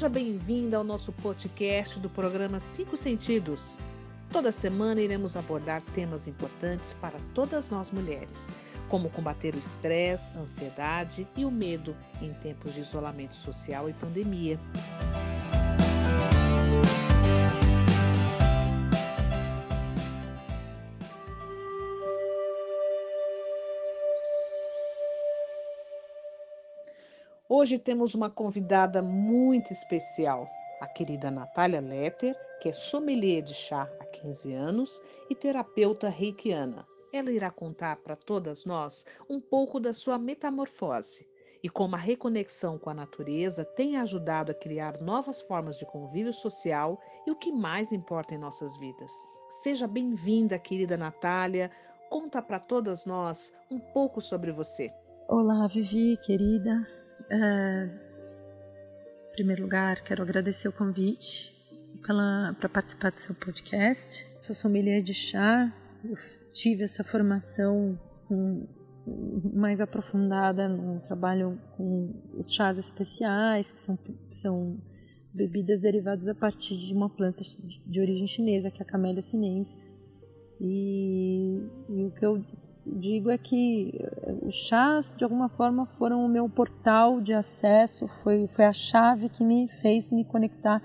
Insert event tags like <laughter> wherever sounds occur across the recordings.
Seja bem-vinda ao nosso podcast do programa Cinco Sentidos. Toda semana iremos abordar temas importantes para todas nós mulheres, como combater o estresse, ansiedade e o medo em tempos de isolamento social e pandemia. Hoje temos uma convidada muito especial, a querida Natália Letter, que é sommelier de chá há 15 anos e terapeuta reikiana. Ela irá contar para todas nós um pouco da sua metamorfose e como a reconexão com a natureza tem ajudado a criar novas formas de convívio social e o que mais importa em nossas vidas. Seja bem-vinda, querida Natália. Conta para todas nós um pouco sobre você. Olá, Vivi, querida. Em primeiro lugar, quero agradecer o convite para participar do seu podcast. Sou sommelier de chá, eu tive essa formação mais aprofundada no trabalho com os chás especiais, que são, são bebidas derivadas a partir de uma planta de origem chinesa, que é a Camellia sinensis. E, e o que eu digo é que eh, os chás, de alguma forma, foram o meu portal de acesso, foi, foi a chave que me fez me conectar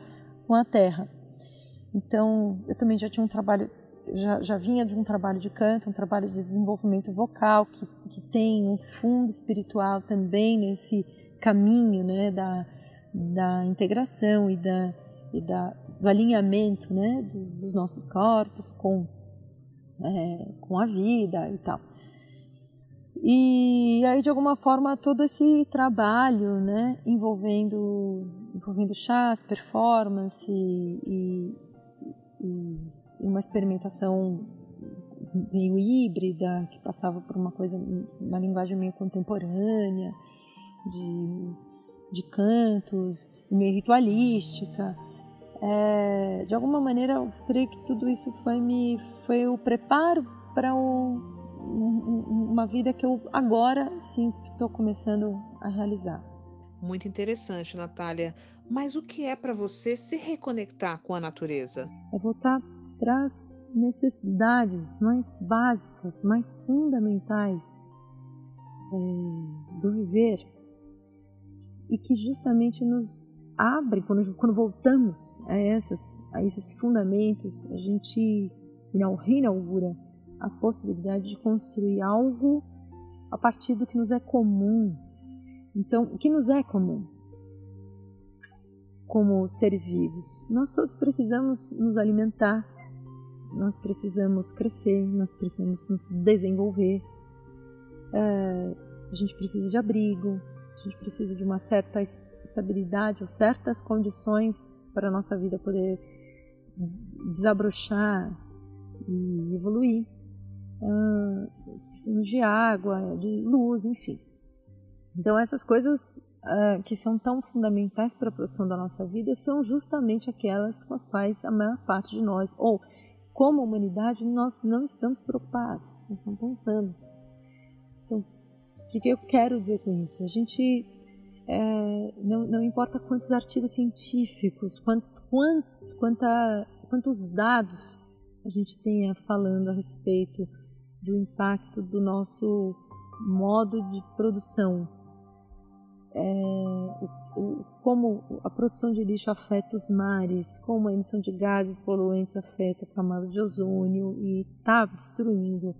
com a terra. Então, eu também já tinha um trabalho, já, já vinha de um trabalho de canto, um trabalho de desenvolvimento vocal, que, que tem um fundo espiritual também nesse caminho né, da, da integração e, da, e da, do alinhamento né, dos, dos nossos corpos com é, com a vida e tal. E aí, de alguma forma, todo esse trabalho, né, envolvendo, envolvendo chás, performance e, e, e uma experimentação meio híbrida, que passava por uma coisa, uma linguagem meio contemporânea, de, de cantos, meio ritualística. É, de alguma maneira, eu creio que tudo isso foi, me, foi o preparo para o uma vida que eu agora sinto que estou começando a realizar. Muito interessante, Natália. Mas o que é para você se reconectar com a natureza? É voltar para as necessidades mais básicas, mais fundamentais é, do viver e que justamente nos abre quando, quando voltamos a, essas, a esses fundamentos, a gente reinaugura a possibilidade de construir algo a partir do que nos é comum. Então, o que nos é comum? Como seres vivos, nós todos precisamos nos alimentar, nós precisamos crescer, nós precisamos nos desenvolver, é, a gente precisa de abrigo, a gente precisa de uma certa estabilidade ou certas condições para a nossa vida poder desabrochar e evoluir uh, precisamos de água, de luz, enfim. Então essas coisas uh, que são tão fundamentais para a produção da nossa vida são justamente aquelas com as quais a maior parte de nós, ou como humanidade, nós não estamos preocupados, nós não pensamos. Então, o que, que eu quero dizer com isso? A gente é, não, não, importa quantos artigos científicos, quanta, quantos dados a gente tenha falando a respeito do impacto do nosso modo de produção, é, o, o, como a produção de lixo afeta os mares, como a emissão de gases poluentes afeta a camada de ozônio e está destruindo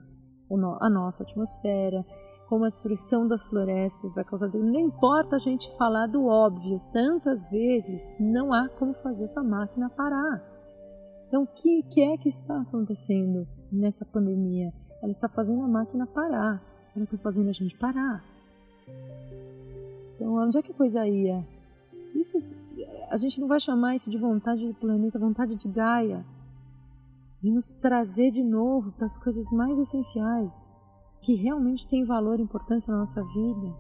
a nossa atmosfera, como a destruição das florestas vai causar. Não importa a gente falar do óbvio, tantas vezes não há como fazer essa máquina parar. Então, o que, que é que está acontecendo nessa pandemia? Ela está fazendo a máquina parar. Ela está fazendo a gente parar. Então, onde é que a coisa ia? Isso, a gente não vai chamar isso de vontade do planeta, vontade de Gaia. E nos trazer de novo para as coisas mais essenciais, que realmente têm valor e importância na nossa vida,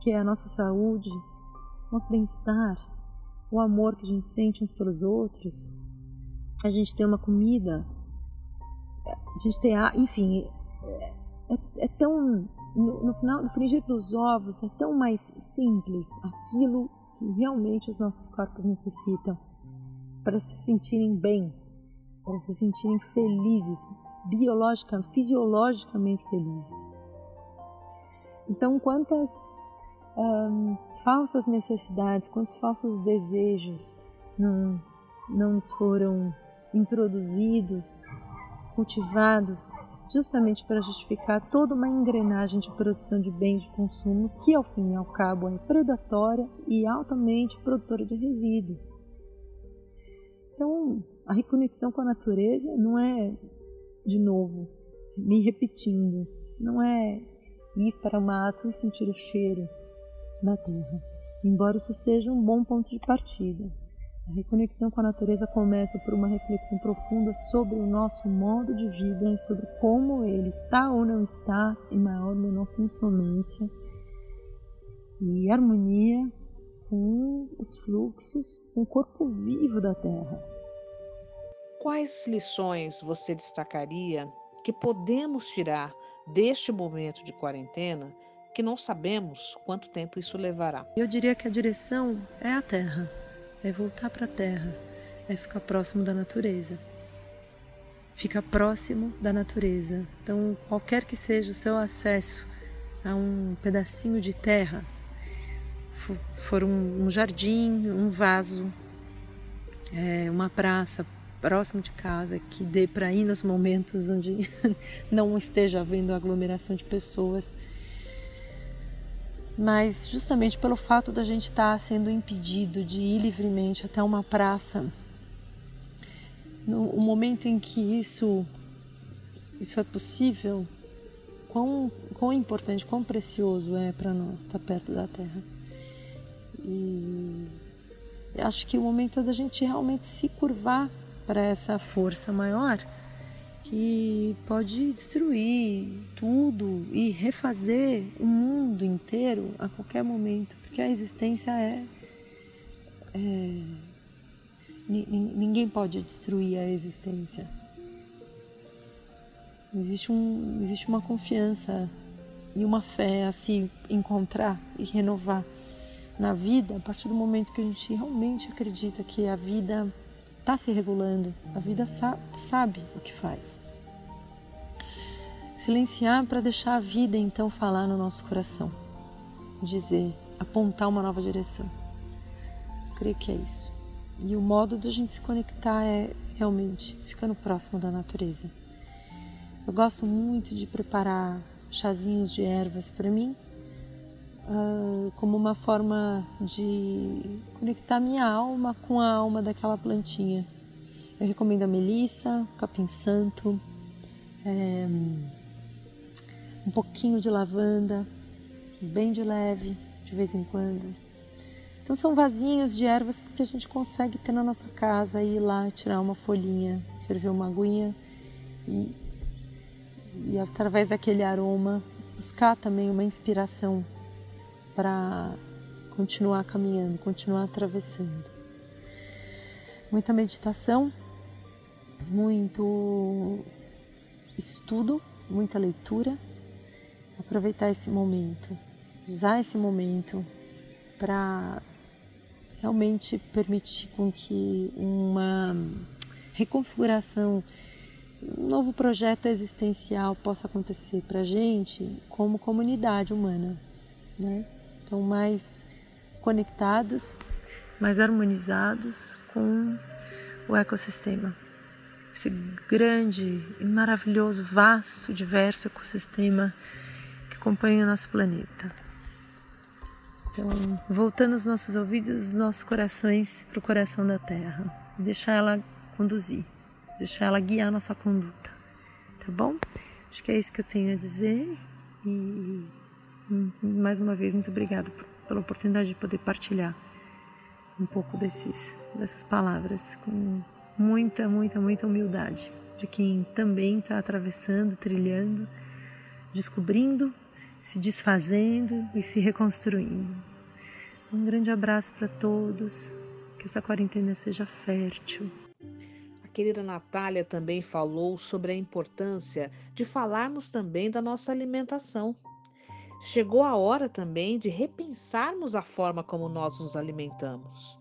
que é a nossa saúde, nosso bem-estar, o amor que a gente sente uns pelos outros, a gente ter uma comida a gente tem, enfim, é, é, é tão, no, no, final, no frigir dos ovos, é tão mais simples aquilo que realmente os nossos corpos necessitam para se sentirem bem, para se sentirem felizes, biológica, fisiologicamente felizes. Então, quantas falsas necessidades, quantos falsos desejos não, não nos foram introduzidos, cultivados, justamente para justificar toda uma engrenagem de produção de bens de consumo que, ao fim e ao cabo, é predatória e altamente produtora de resíduos. Então, a reconexão com a natureza não é, de novo, me repetindo, não é ir para o mato e sentir o cheiro da terra, embora isso seja um bom ponto de partida. A reconexão com a natureza começa por uma reflexão profunda sobre o nosso modo de vida e sobre como ele está ou não está em maior ou menor consonância e harmonia com os fluxos, com o corpo vivo da Terra. Quais lições você destacaria que podemos tirar deste momento de quarentena que não sabemos quanto tempo isso levará? Eu diria que a direção é a Terra é voltar para a terra, é ficar próximo da natureza. Ficar próximo da natureza. Então, qualquer que seja o seu acesso a um pedacinho de terra, for um, jardim, um vaso, é, uma praça próximo de casa que dê para ir nos momentos onde <laughs> não esteja havendo aglomeração de pessoas mas justamente pelo fato da gente estar tá sendo impedido de ir livremente até uma praça, no momento em que isso isso é possível, quão, quão importante, quão precioso é para nós estar perto da Terra. E acho que o momento é da gente realmente se curvar para essa força maior que pode destruir tudo e refazer o mundo inteiro a qualquer momento, porque a existência é, é ninguém pode destruir a existência. Existe, um, existe uma confiança e uma fé a se encontrar e renovar na vida a partir do momento que a gente realmente acredita que a vida está se regulando, a vida sa sabe o que faz. Silenciar para deixar a vida então falar no nosso coração, dizer, apontar uma nova direção. Eu creio que é isso. E o modo de a gente se conectar é realmente ficando próximo da natureza. Eu gosto muito de preparar chazinhos de ervas para mim, uh, como uma forma de conectar minha alma com a alma daquela plantinha. Eu recomendo a melissa, capim santo, é, um pouquinho de lavanda, bem de leve, de vez em quando. Então são vasinhos de ervas que a gente consegue ter na nossa casa, ir lá tirar uma folhinha, ferver uma aguinha e, e através daquele aroma buscar também uma inspiração para continuar caminhando, continuar atravessando. Muita meditação, muito estudo, muita leitura aproveitar esse momento, usar esse momento para realmente permitir com que uma reconfiguração, um novo projeto existencial possa acontecer para a gente como comunidade humana, né? Então mais conectados, mais harmonizados com o ecossistema. Esse grande e maravilhoso, vasto, diverso ecossistema acompanha o nosso planeta. Então, voltando os nossos ouvidos, os nossos corações para o coração da Terra. Deixar ela conduzir, deixar ela guiar nossa conduta. Tá bom? Acho que é isso que eu tenho a dizer. E mais uma vez, muito obrigada pela oportunidade de poder partilhar um pouco desses, dessas palavras com muita, muita, muita humildade de quem também está atravessando, trilhando, descobrindo se desfazendo e se reconstruindo. Um grande abraço para todos, que essa quarentena seja fértil. A querida Natália também falou sobre a importância de falarmos também da nossa alimentação. Chegou a hora também de repensarmos a forma como nós nos alimentamos.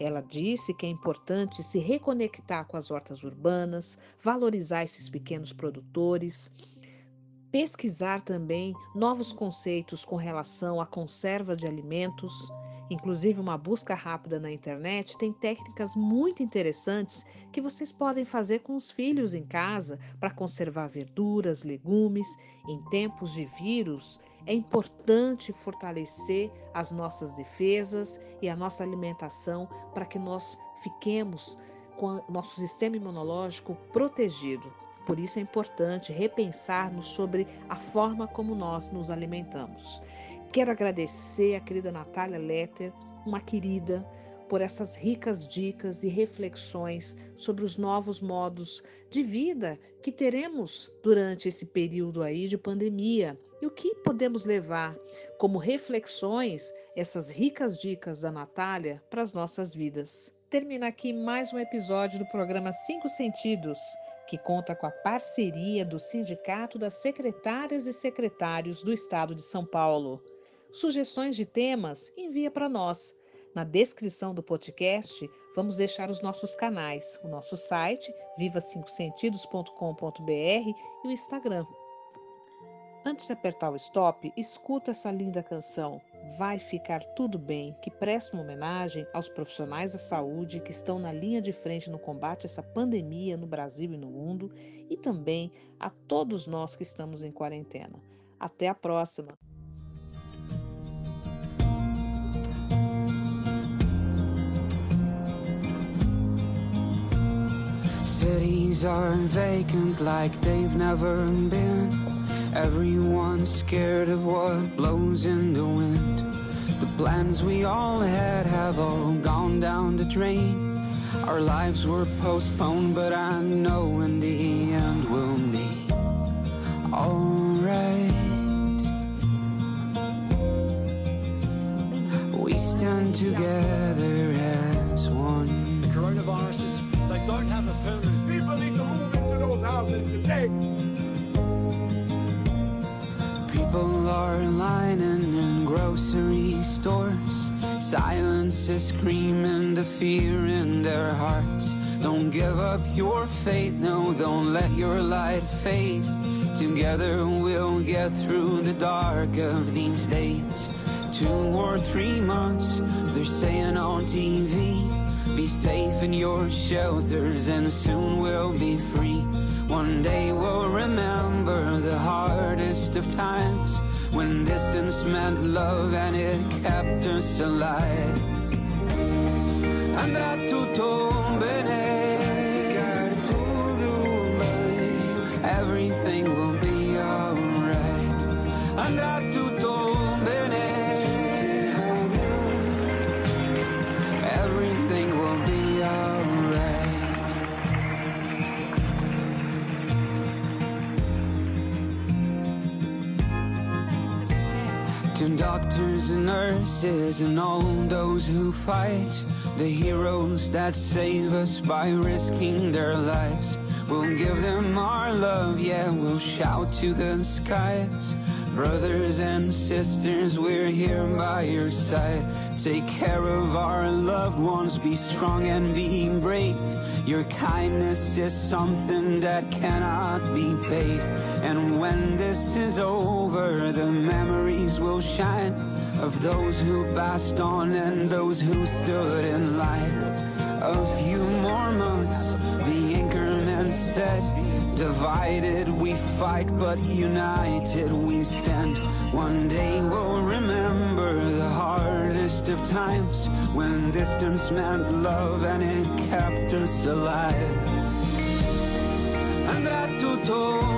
Ela disse que é importante se reconectar com as hortas urbanas, valorizar esses pequenos produtores, pesquisar também novos conceitos com relação à conserva de alimentos. Inclusive, uma busca rápida na internet tem técnicas muito interessantes que vocês podem fazer com os filhos em casa para conservar verduras, legumes. Em tempos de vírus, é importante fortalecer as nossas defesas e a nossa alimentação para que nós fiquemos com o nosso sistema imunológico protegido. Por isso é importante repensarmos sobre a forma como nós nos alimentamos. Quero agradecer a querida Natália Letter, uma querida, por essas ricas dicas e reflexões sobre os novos modos de vida que teremos durante esse período aí de pandemia e o que podemos levar como reflexões essas ricas dicas da Natália para as nossas vidas. Termina aqui mais um episódio do programa Cinco Sentidos, que conta com a parceria do Sindicato das Secretárias e Secretários do Estado de São Paulo. Sugestões de temas, envia para nós na descrição do podcast, vamos deixar os nossos canais, o nosso site, viva5sentidos.com.br e o Instagram. Antes de apertar o stop, escuta essa linda canção. Vai ficar tudo bem, que presta uma homenagem aos profissionais da saúde que estão na linha de frente no combate a essa pandemia no Brasil e no mundo e também a todos nós que estamos em quarentena. Até a próxima! Cities are vacant like they've never been. Everyone's scared of what blows in the wind. The plans we all had have all gone down the drain. Our lives were postponed, but I know in the end we'll meet. alright. Is screaming the fear in their hearts. Don't give up your faith, no, don't let your light fade. Together we'll get through the dark of these days. Two or three months, they're saying on TV. Be safe in your shelters and soon we'll be free. One day we'll remember the hardest of times when distance meant love and it kept us alive. Andrà tutto bene. Everything will be alright. Andrà tutto bene. Everything will be alright. To doctors and nurses and all those who fight, the heroes that save us by risking their lives. We'll give them our love, yeah, we'll shout to the skies. Brothers and sisters, we're here by your side. Take care of our loved ones, be strong and be brave. Your kindness is something that cannot be paid. And when this is over, the memories will shine of those who passed on and those who stood in line. A few more months, the anchorman said. Divided we fight, but united we stand. One day we'll remember the hardest of times when distance meant love and it kept us alive. Andrà tutto